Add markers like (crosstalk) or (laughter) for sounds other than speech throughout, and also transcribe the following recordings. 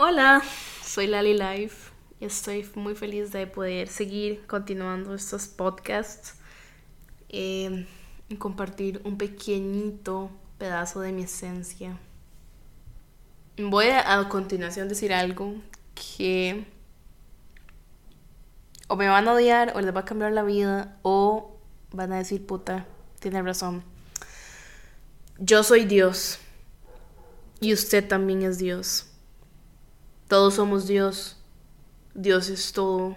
Hola, soy Lali Life y estoy muy feliz de poder seguir continuando estos podcasts eh, y compartir un pequeñito pedazo de mi esencia. Voy a, a continuación decir algo que o me van a odiar o les va a cambiar la vida o van a decir puta, tiene razón. Yo soy Dios y usted también es Dios. Todos somos Dios. Dios es todo.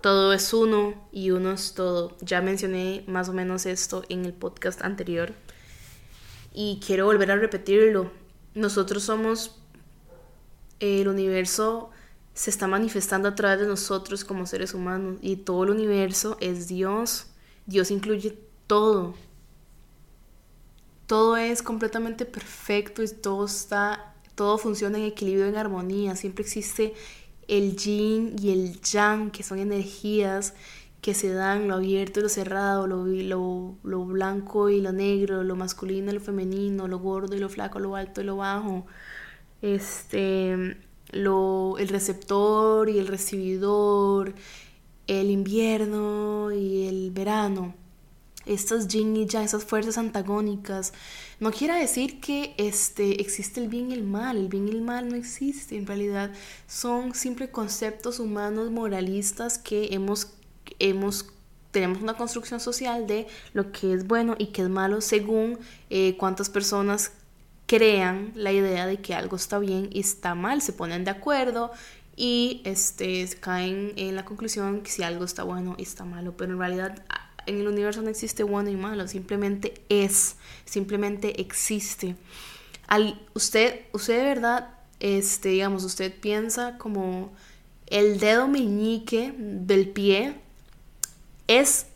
Todo es uno y uno es todo. Ya mencioné más o menos esto en el podcast anterior. Y quiero volver a repetirlo. Nosotros somos... El universo se está manifestando a través de nosotros como seres humanos. Y todo el universo es Dios. Dios incluye todo. Todo es completamente perfecto y todo está todo funciona en equilibrio, en armonía, siempre existe el yin y el yang, que son energías que se dan, lo abierto y lo cerrado, lo, lo, blanco y lo negro, lo masculino y lo femenino, lo gordo y lo flaco, lo alto y lo bajo, este, lo, el receptor y el recibidor, el invierno y el verano estas yin y yang, esas fuerzas antagónicas. No quiere decir que este, existe el bien y el mal, el bien y el mal no existe, en realidad son simples conceptos humanos moralistas que hemos, hemos tenemos una construcción social de lo que es bueno y que es malo según eh, cuántas personas crean la idea de que algo está bien y está mal, se ponen de acuerdo y este, caen en la conclusión que si algo está bueno y está malo, pero en realidad en el universo no existe bueno y malo, simplemente es, simplemente existe. Al, usted, usted de verdad, este, digamos, usted piensa como el dedo meñique del pie es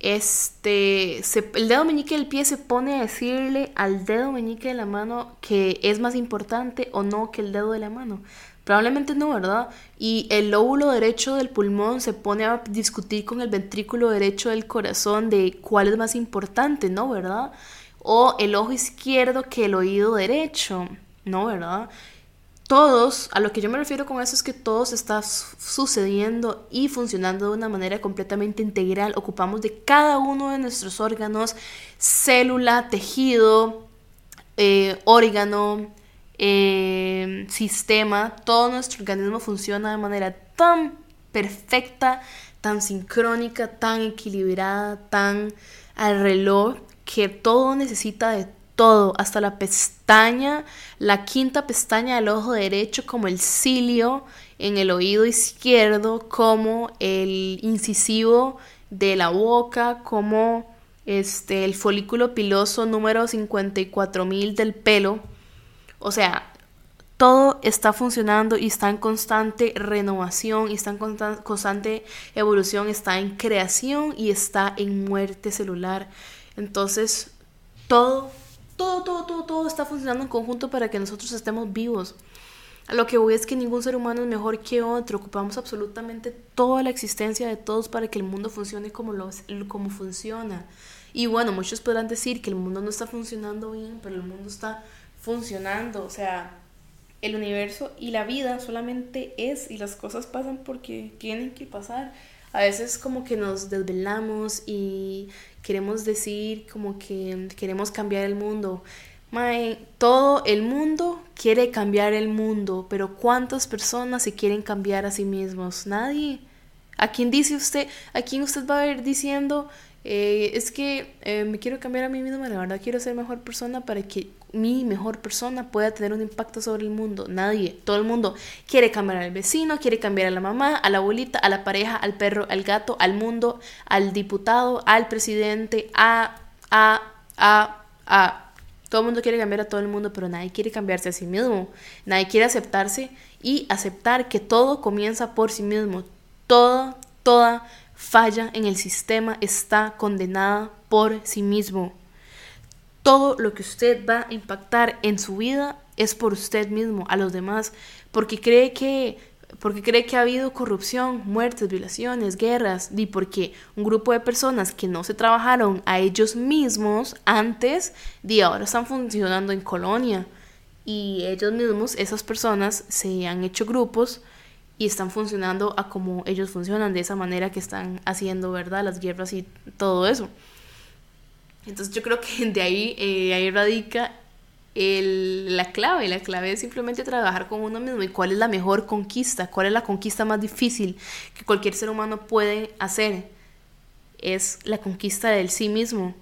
este, el dedo meñique del pie se pone a decirle al dedo meñique de la mano que es más importante o no que el dedo de la mano. Probablemente no, ¿verdad? Y el lóbulo derecho del pulmón se pone a discutir con el ventrículo derecho del corazón de cuál es más importante, ¿no? ¿Verdad? O el ojo izquierdo que el oído derecho, ¿no? ¿Verdad? Todos, a lo que yo me refiero con eso es que todos está sucediendo y funcionando de una manera completamente integral. Ocupamos de cada uno de nuestros órganos, célula, tejido, eh, órgano, eh, sistema, todo nuestro organismo funciona de manera tan perfecta, tan sincrónica, tan equilibrada, tan al reloj, que todo necesita de todo, hasta la pestaña, la quinta pestaña del ojo derecho, como el cilio en el oído izquierdo, como el incisivo de la boca, como este, el folículo piloso número 54.000 del pelo o sea, todo está funcionando y está en constante renovación y está en constante evolución, está en creación y está en muerte celular. Entonces, todo, todo, todo, todo, todo está funcionando en conjunto para que nosotros estemos vivos. Lo que voy es que ningún ser humano es mejor que otro. Ocupamos absolutamente toda la existencia de todos para que el mundo funcione como, lo, como funciona. Y bueno, muchos podrán decir que el mundo no está funcionando bien, pero el mundo está funcionando, o sea, el universo y la vida solamente es y las cosas pasan porque tienen que pasar. A veces como que nos desvelamos y queremos decir como que queremos cambiar el mundo. todo el mundo quiere cambiar el mundo, pero ¿cuántas personas se quieren cambiar a sí mismos? Nadie. ¿A quién dice usted? ¿A quién usted va a ir diciendo? Eh, es que eh, me quiero cambiar a mí misma, la verdad quiero ser mejor persona para que mi mejor persona pueda tener un impacto sobre el mundo. Nadie, todo el mundo quiere cambiar al vecino, quiere cambiar a la mamá, a la abuelita, a la pareja, al perro, al gato, al mundo, al diputado, al presidente, a, a, a, a. Todo el mundo quiere cambiar a todo el mundo, pero nadie quiere cambiarse a sí mismo. Nadie quiere aceptarse y aceptar que todo comienza por sí mismo. Toda, toda falla en el sistema está condenada por sí mismo todo lo que usted va a impactar en su vida es por usted mismo, a los demás, porque cree que porque cree que ha habido corrupción, muertes, violaciones, guerras, y porque un grupo de personas que no se trabajaron a ellos mismos antes, de ahora están funcionando en colonia. y ellos mismos, esas personas, se han hecho grupos y están funcionando a como ellos funcionan, de esa manera que están haciendo, ¿verdad? Las guerras y todo eso. Entonces yo creo que de ahí, eh, ahí radica el, la clave. La clave es simplemente trabajar con uno mismo y cuál es la mejor conquista, cuál es la conquista más difícil que cualquier ser humano puede hacer. Es la conquista del sí mismo.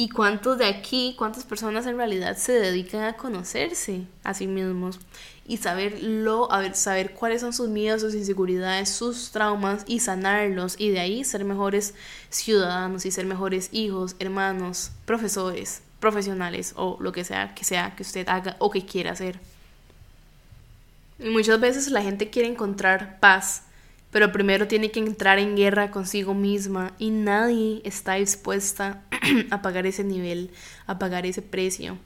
¿Y cuántos de aquí, cuántas personas en realidad se dedican a conocerse a sí mismos y saberlo, a ver, saber cuáles son sus miedos, sus inseguridades, sus traumas y sanarlos y de ahí ser mejores ciudadanos y ser mejores hijos, hermanos, profesores, profesionales o lo que sea que sea que usted haga o que quiera hacer. Y muchas veces la gente quiere encontrar paz, pero primero tiene que entrar en guerra consigo misma y nadie está dispuesta (clears throat) a pagar ese nivel, a pagar ese precio.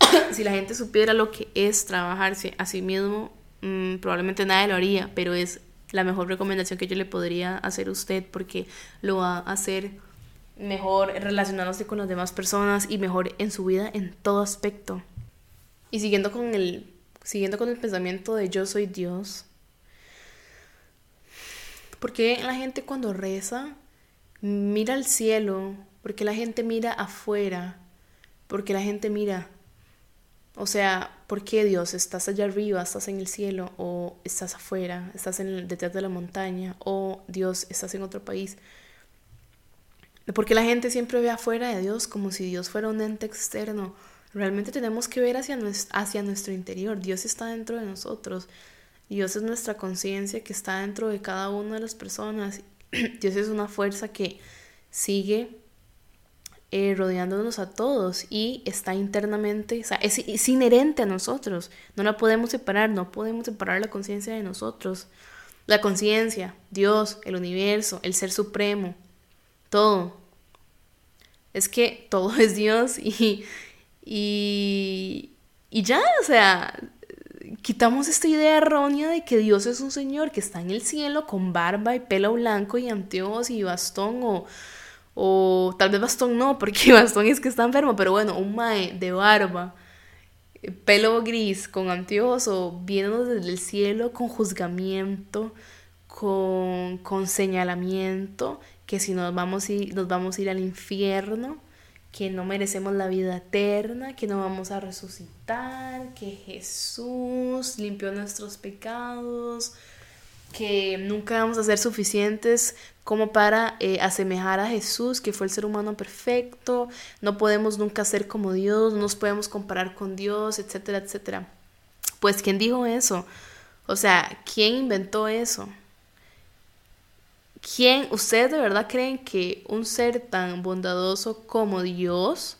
(clears throat) si la gente supiera lo que es trabajarse a sí mismo, mm, probablemente nadie lo haría, pero es la mejor recomendación que yo le podría hacer a usted porque lo va a hacer mejor relacionándose con las demás personas y mejor en su vida en todo aspecto. Y siguiendo con el, siguiendo con el pensamiento de yo soy Dios, porque la gente cuando reza mira al cielo? porque la gente mira afuera? porque la gente mira? O sea, ¿por qué Dios? ¿Estás allá arriba, estás en el cielo o estás afuera, estás en detrás de la montaña o Dios, estás en otro país? Porque la gente siempre ve afuera de Dios como si Dios fuera un ente externo. Realmente tenemos que ver hacia nuestro interior. Dios está dentro de nosotros. Dios es nuestra conciencia que está dentro de cada una de las personas. (clears throat) Dios es una fuerza que sigue eh, rodeándonos a todos y está internamente, o sea, es, es inherente a nosotros. No la podemos separar, no podemos separar la conciencia de nosotros. La conciencia, Dios, el universo, el ser supremo, todo. Es que todo (laughs) es Dios y, y, y ya, o sea, quitamos esta idea errónea de que Dios es un señor que está en el cielo con barba y pelo blanco y anteojos y bastón o, o tal vez bastón no, porque (laughs) bastón es que está enfermo, pero bueno, un mae de barba, pelo gris con anteojos o viéndonos desde el cielo con juzgamiento, con, con señalamiento que si nos vamos, ir, nos vamos a ir al infierno, que no merecemos la vida eterna, que no vamos a resucitar, que Jesús limpió nuestros pecados, que nunca vamos a ser suficientes como para eh, asemejar a Jesús, que fue el ser humano perfecto, no podemos nunca ser como Dios, no nos podemos comparar con Dios, etcétera, etcétera. Pues, ¿quién dijo eso? O sea, ¿quién inventó eso? ¿Quién, ustedes de verdad creen que un ser tan bondadoso como Dios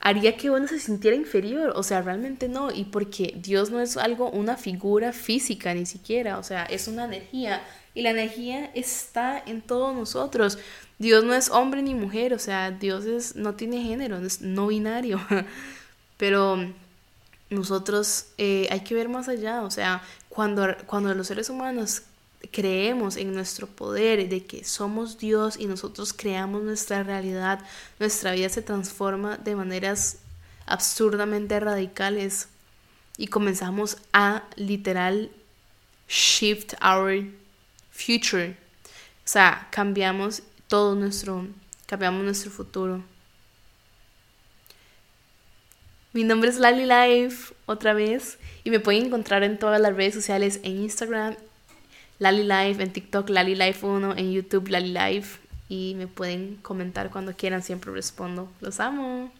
haría que uno se sintiera inferior? O sea, realmente no. Y porque Dios no es algo, una figura física ni siquiera. O sea, es una energía. Y la energía está en todos nosotros. Dios no es hombre ni mujer. O sea, Dios es, no tiene género, es no binario. (laughs) Pero nosotros eh, hay que ver más allá. O sea, cuando, cuando los seres humanos creemos en nuestro poder, de que somos Dios y nosotros creamos nuestra realidad, nuestra vida se transforma de maneras absurdamente radicales y comenzamos a literal shift our future. O sea, cambiamos todo nuestro, cambiamos nuestro futuro. Mi nombre es Lali Life, otra vez, y me pueden encontrar en todas las redes sociales, en Instagram, Lali Life, en TikTok Lali Life 1, en YouTube Lali Life y me pueden comentar cuando quieran, siempre respondo. Los amo.